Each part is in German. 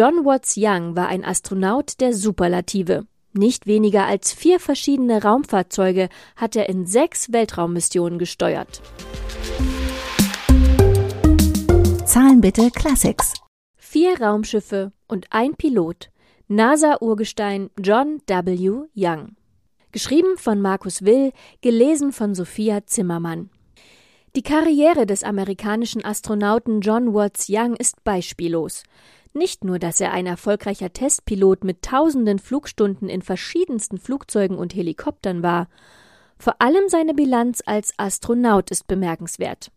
John Watts Young war ein Astronaut der Superlative. Nicht weniger als vier verschiedene Raumfahrzeuge hat er in sechs Weltraummissionen gesteuert. Zahlen bitte Classics. Vier Raumschiffe und ein Pilot. NASA-Urgestein John W. Young. Geschrieben von Markus Will, gelesen von Sophia Zimmermann. Die Karriere des amerikanischen Astronauten John Watts Young ist beispiellos. Nicht nur, dass er ein erfolgreicher Testpilot mit tausenden Flugstunden in verschiedensten Flugzeugen und Helikoptern war, vor allem seine Bilanz als Astronaut ist bemerkenswert.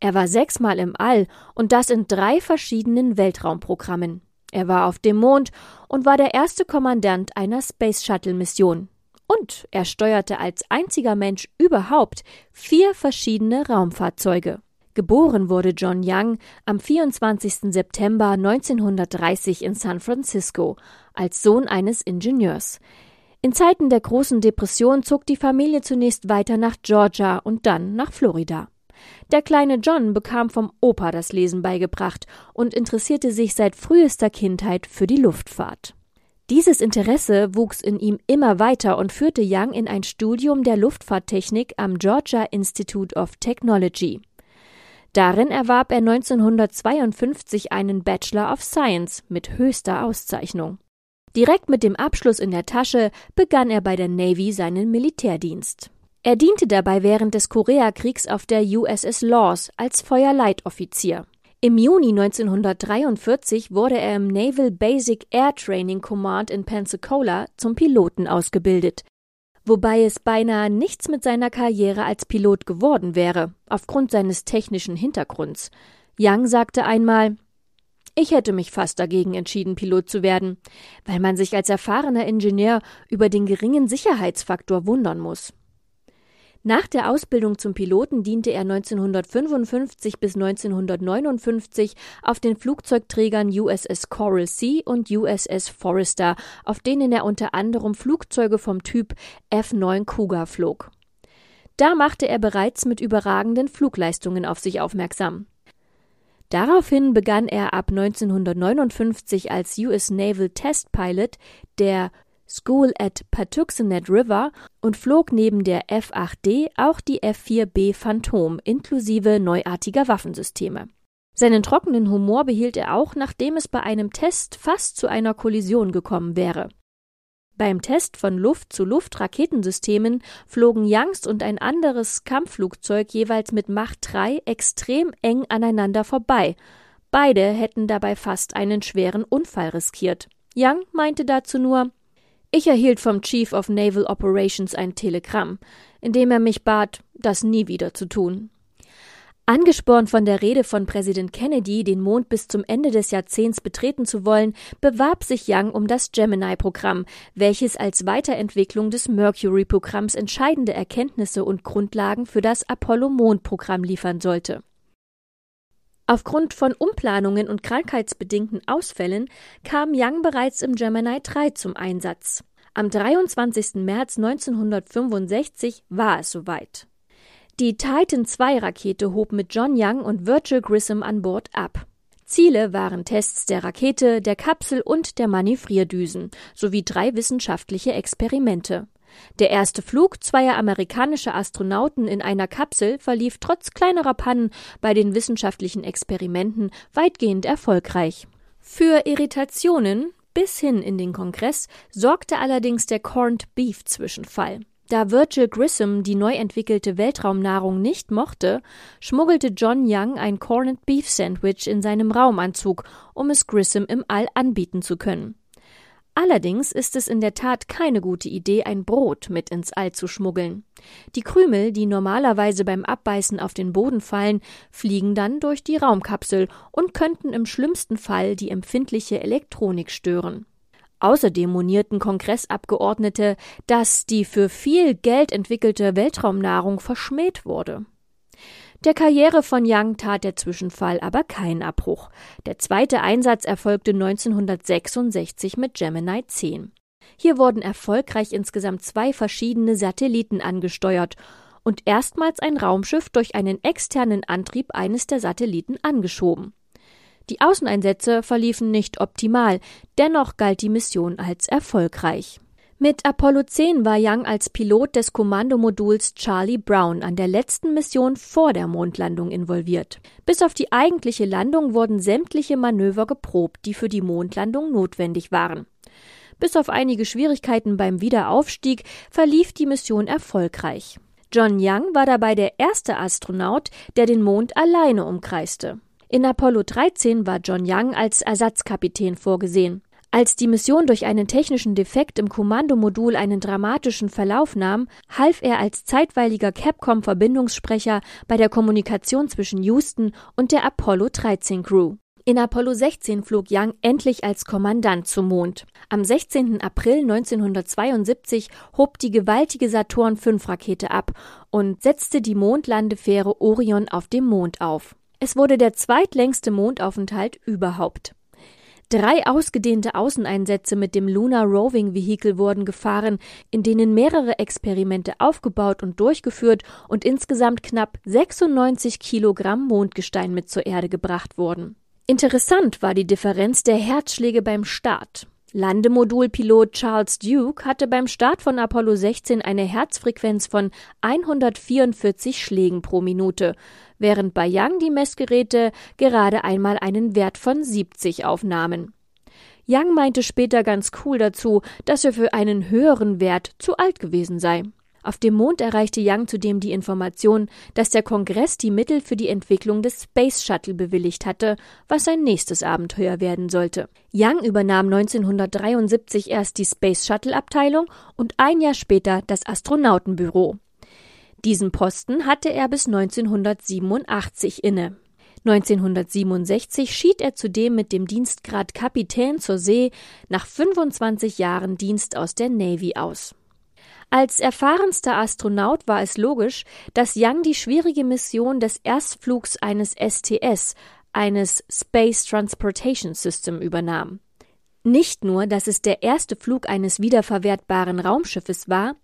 Er war sechsmal im All und das in drei verschiedenen Weltraumprogrammen. Er war auf dem Mond und war der erste Kommandant einer Space Shuttle Mission. Und er steuerte als einziger Mensch überhaupt vier verschiedene Raumfahrzeuge. Geboren wurde John Young am 24. September 1930 in San Francisco als Sohn eines Ingenieurs. In Zeiten der großen Depression zog die Familie zunächst weiter nach Georgia und dann nach Florida. Der kleine John bekam vom Opa das Lesen beigebracht und interessierte sich seit frühester Kindheit für die Luftfahrt. Dieses Interesse wuchs in ihm immer weiter und führte Young in ein Studium der Luftfahrttechnik am Georgia Institute of Technology. Darin erwarb er 1952 einen Bachelor of Science mit höchster Auszeichnung. Direkt mit dem Abschluss in der Tasche begann er bei der Navy seinen Militärdienst. Er diente dabei während des Koreakriegs auf der USS Laws als Feuerleitoffizier. Im Juni 1943 wurde er im Naval Basic Air Training Command in Pensacola zum Piloten ausgebildet, wobei es beinahe nichts mit seiner Karriere als Pilot geworden wäre, aufgrund seines technischen Hintergrunds. Young sagte einmal Ich hätte mich fast dagegen entschieden, Pilot zu werden, weil man sich als erfahrener Ingenieur über den geringen Sicherheitsfaktor wundern muss. Nach der Ausbildung zum Piloten diente er 1955 bis 1959 auf den Flugzeugträgern USS Coral Sea und USS Forester, auf denen er unter anderem Flugzeuge vom Typ F-9 Cougar flog. Da machte er bereits mit überragenden Flugleistungen auf sich aufmerksam. Daraufhin begann er ab 1959 als US Naval Test Pilot der School at Patuxent River und flog neben der F-8D auch die F-4B Phantom inklusive neuartiger Waffensysteme. Seinen trockenen Humor behielt er auch, nachdem es bei einem Test fast zu einer Kollision gekommen wäre. Beim Test von Luft-zu-Luft-Raketensystemen flogen Youngst und ein anderes Kampfflugzeug jeweils mit Macht 3 extrem eng aneinander vorbei. Beide hätten dabei fast einen schweren Unfall riskiert. Young meinte dazu nur, ich erhielt vom Chief of Naval Operations ein Telegramm, in dem er mich bat, das nie wieder zu tun. Angespornt von der Rede von Präsident Kennedy, den Mond bis zum Ende des Jahrzehnts betreten zu wollen, bewarb sich Young um das Gemini-Programm, welches als Weiterentwicklung des Mercury-Programms entscheidende Erkenntnisse und Grundlagen für das Apollo-Mondprogramm liefern sollte. Aufgrund von Umplanungen und krankheitsbedingten Ausfällen kam Young bereits im Gemini 3 zum Einsatz. Am 23. März 1965 war es soweit. Die Titan II Rakete hob mit John Young und Virgil Grissom an Bord ab. Ziele waren Tests der Rakete, der Kapsel und der Manövrierdüsen sowie drei wissenschaftliche Experimente. Der erste Flug zweier amerikanischer Astronauten in einer Kapsel verlief trotz kleinerer Pannen bei den wissenschaftlichen Experimenten weitgehend erfolgreich. Für Irritationen bis hin in den Kongress sorgte allerdings der Corned Beef Zwischenfall. Da Virgil Grissom die neu entwickelte Weltraumnahrung nicht mochte, schmuggelte John Young ein Corned Beef Sandwich in seinem Raumanzug, um es Grissom im All anbieten zu können. Allerdings ist es in der Tat keine gute Idee, ein Brot mit ins All zu schmuggeln. Die Krümel, die normalerweise beim Abbeißen auf den Boden fallen, fliegen dann durch die Raumkapsel und könnten im schlimmsten Fall die empfindliche Elektronik stören. Außerdem monierten Kongressabgeordnete, dass die für viel Geld entwickelte Weltraumnahrung verschmäht wurde. Der Karriere von Young tat der Zwischenfall aber keinen Abbruch. Der zweite Einsatz erfolgte 1966 mit Gemini 10. Hier wurden erfolgreich insgesamt zwei verschiedene Satelliten angesteuert und erstmals ein Raumschiff durch einen externen Antrieb eines der Satelliten angeschoben. Die Außeneinsätze verliefen nicht optimal, dennoch galt die Mission als erfolgreich. Mit Apollo 10 war Young als Pilot des Kommandomoduls Charlie Brown an der letzten Mission vor der Mondlandung involviert. Bis auf die eigentliche Landung wurden sämtliche Manöver geprobt, die für die Mondlandung notwendig waren. Bis auf einige Schwierigkeiten beim Wiederaufstieg verlief die Mission erfolgreich. John Young war dabei der erste Astronaut, der den Mond alleine umkreiste. In Apollo 13 war John Young als Ersatzkapitän vorgesehen. Als die Mission durch einen technischen Defekt im Kommandomodul einen dramatischen Verlauf nahm, half er als zeitweiliger Capcom-Verbindungssprecher bei der Kommunikation zwischen Houston und der Apollo 13 Crew. In Apollo 16 flog Young endlich als Kommandant zum Mond. Am 16. April 1972 hob die gewaltige Saturn V Rakete ab und setzte die Mondlandefähre Orion auf dem Mond auf. Es wurde der zweitlängste Mondaufenthalt überhaupt. Drei ausgedehnte Außeneinsätze mit dem Lunar Roving Vehicle wurden gefahren, in denen mehrere Experimente aufgebaut und durchgeführt und insgesamt knapp 96 Kilogramm Mondgestein mit zur Erde gebracht wurden. Interessant war die Differenz der Herzschläge beim Start. Landemodulpilot Charles Duke hatte beim Start von Apollo 16 eine Herzfrequenz von 144 Schlägen pro Minute, während bei Young die Messgeräte gerade einmal einen Wert von 70 aufnahmen. Young meinte später ganz cool dazu, dass er für einen höheren Wert zu alt gewesen sei. Auf dem Mond erreichte Young zudem die Information, dass der Kongress die Mittel für die Entwicklung des Space Shuttle bewilligt hatte, was sein nächstes Abenteuer werden sollte. Young übernahm 1973 erst die Space Shuttle Abteilung und ein Jahr später das Astronautenbüro. Diesen Posten hatte er bis 1987 inne. 1967 schied er zudem mit dem Dienstgrad Kapitän zur See nach 25 Jahren Dienst aus der Navy aus. Als erfahrenster Astronaut war es logisch, dass Young die schwierige Mission des Erstflugs eines STS, eines Space Transportation System, übernahm. Nicht nur, dass es der erste Flug eines wiederverwertbaren Raumschiffes war,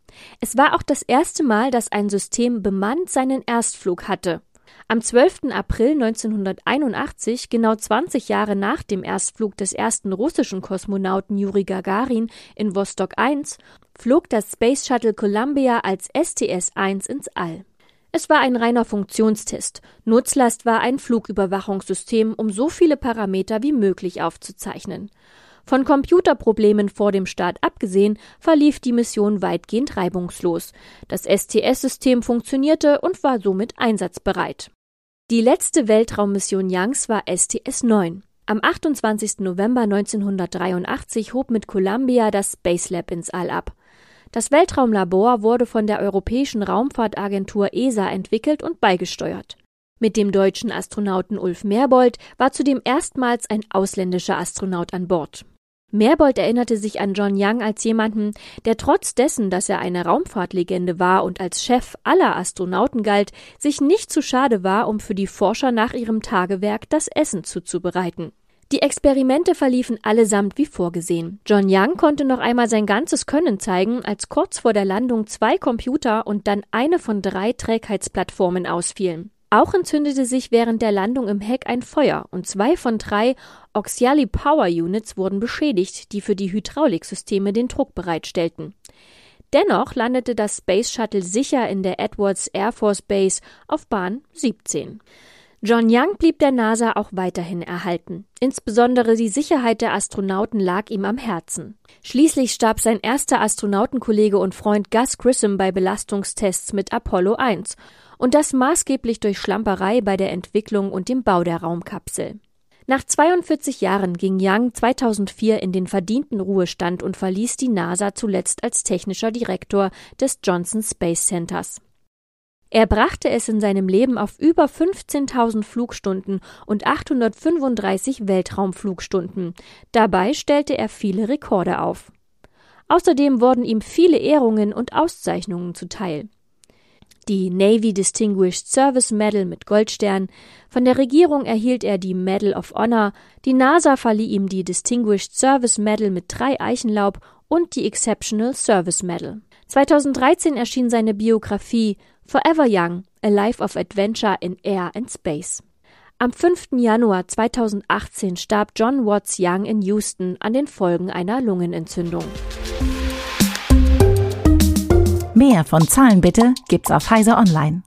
es war auch das erste Mal, dass ein System bemannt seinen Erstflug hatte. Am 12. April 1981, genau 20 Jahre nach dem Erstflug des ersten russischen Kosmonauten Juri Gagarin in Vostok 1, flog das Space Shuttle Columbia als STS-1 ins All. Es war ein reiner Funktionstest. Nutzlast war ein Flugüberwachungssystem, um so viele Parameter wie möglich aufzuzeichnen. Von Computerproblemen vor dem Start abgesehen, verlief die Mission weitgehend reibungslos. Das STS-System funktionierte und war somit einsatzbereit. Die letzte Weltraummission Youngs war STS-9. Am 28. November 1983 hob mit Columbia das Space Lab ins All ab. Das Weltraumlabor wurde von der Europäischen Raumfahrtagentur ESA entwickelt und beigesteuert. Mit dem deutschen Astronauten Ulf Merbold war zudem erstmals ein ausländischer Astronaut an Bord. Merbold erinnerte sich an John Young als jemanden, der trotz dessen, dass er eine Raumfahrtlegende war und als Chef aller Astronauten galt, sich nicht zu schade war, um für die Forscher nach ihrem Tagewerk das Essen zuzubereiten. Die Experimente verliefen allesamt wie vorgesehen. John Young konnte noch einmal sein ganzes Können zeigen, als kurz vor der Landung zwei Computer und dann eine von drei Trägheitsplattformen ausfielen. Auch entzündete sich während der Landung im Heck ein Feuer und zwei von drei Auxiliary Power Units wurden beschädigt, die für die Hydrauliksysteme den Druck bereitstellten. Dennoch landete das Space Shuttle sicher in der Edwards Air Force Base auf Bahn 17. John Young blieb der NASA auch weiterhin erhalten. Insbesondere die Sicherheit der Astronauten lag ihm am Herzen. Schließlich starb sein erster Astronautenkollege und Freund Gus Grissom bei Belastungstests mit Apollo 1 und das maßgeblich durch Schlamperei bei der Entwicklung und dem Bau der Raumkapsel. Nach 42 Jahren ging Young 2004 in den verdienten Ruhestand und verließ die NASA zuletzt als technischer Direktor des Johnson Space Centers. Er brachte es in seinem Leben auf über 15.000 Flugstunden und 835 Weltraumflugstunden. Dabei stellte er viele Rekorde auf. Außerdem wurden ihm viele Ehrungen und Auszeichnungen zuteil die Navy Distinguished Service Medal mit Goldstern, von der Regierung erhielt er die Medal of Honor, die NASA verlieh ihm die Distinguished Service Medal mit drei Eichenlaub und die Exceptional Service Medal. 2013 erschien seine Biografie Forever Young, A Life of Adventure in Air and Space. Am 5. Januar 2018 starb John Watts Young in Houston an den Folgen einer Lungenentzündung. Mehr von Zahlen bitte gibt's auf Heise Online.